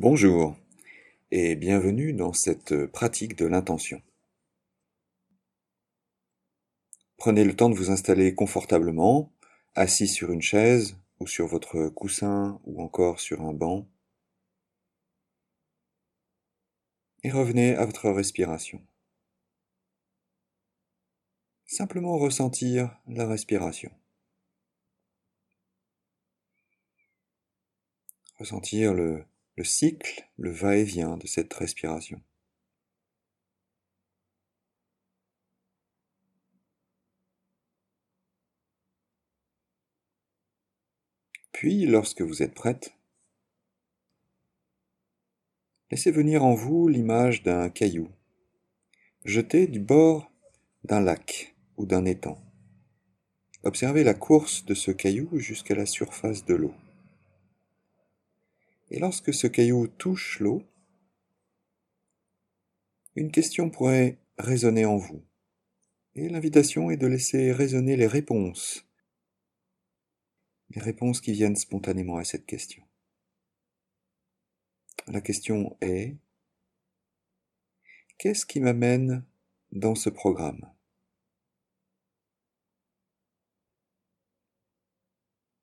Bonjour et bienvenue dans cette pratique de l'intention. Prenez le temps de vous installer confortablement, assis sur une chaise ou sur votre coussin ou encore sur un banc. Et revenez à votre respiration. Simplement ressentir la respiration. Ressentir le le cycle, le va-et-vient de cette respiration. Puis, lorsque vous êtes prête, laissez venir en vous l'image d'un caillou, jeté du bord d'un lac ou d'un étang. Observez la course de ce caillou jusqu'à la surface de l'eau. Et lorsque ce caillou touche l'eau, une question pourrait résonner en vous. Et l'invitation est de laisser résonner les réponses. Les réponses qui viennent spontanément à cette question. La question est Qu'est-ce qui m'amène dans ce programme?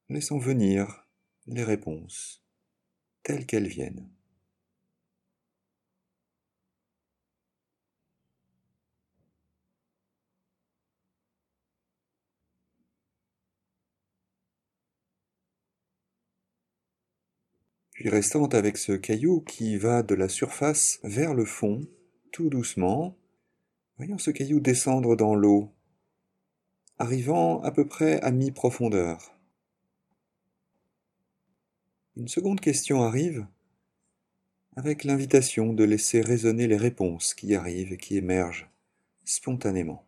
Laissons venir les réponses telles qu'elles viennent. Puis restant avec ce caillou qui va de la surface vers le fond, tout doucement, voyons ce caillou descendre dans l'eau, arrivant à peu près à mi-profondeur. Une seconde question arrive avec l'invitation de laisser résonner les réponses qui arrivent et qui émergent spontanément.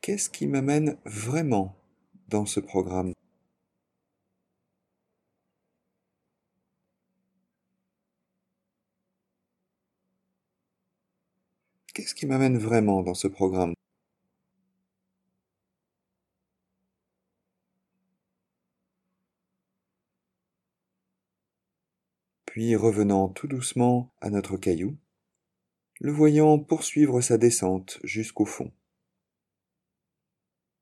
Qu'est-ce qui m'amène vraiment dans ce programme? Qu'est-ce qui m'amène vraiment dans ce programme? Puis revenant tout doucement à notre caillou, le voyant poursuivre sa descente jusqu'au fond.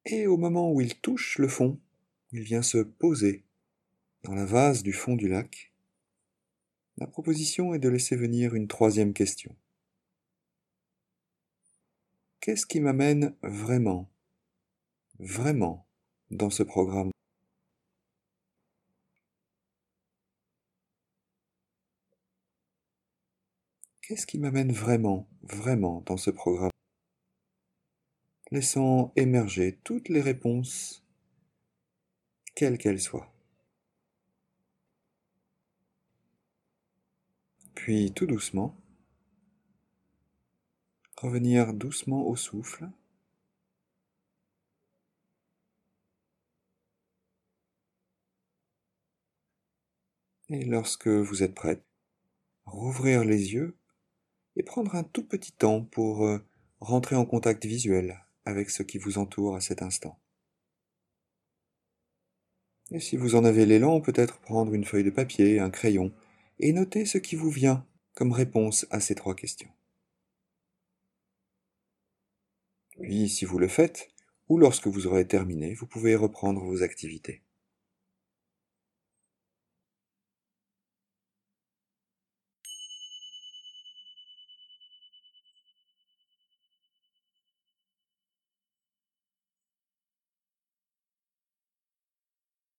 Et au moment où il touche le fond, il vient se poser dans la vase du fond du lac. La proposition est de laisser venir une troisième question. Qu'est-ce qui m'amène vraiment, vraiment dans ce programme? Qu'est-ce qui m'amène vraiment, vraiment dans ce programme? Laissant émerger toutes les réponses, quelles qu'elles soient. Puis tout doucement, revenir doucement au souffle. Et lorsque vous êtes prête, rouvrir les yeux et prendre un tout petit temps pour euh, rentrer en contact visuel avec ce qui vous entoure à cet instant. Et si vous en avez l'élan, peut-être prendre une feuille de papier, un crayon, et noter ce qui vous vient comme réponse à ces trois questions. Puis, si vous le faites, ou lorsque vous aurez terminé, vous pouvez reprendre vos activités.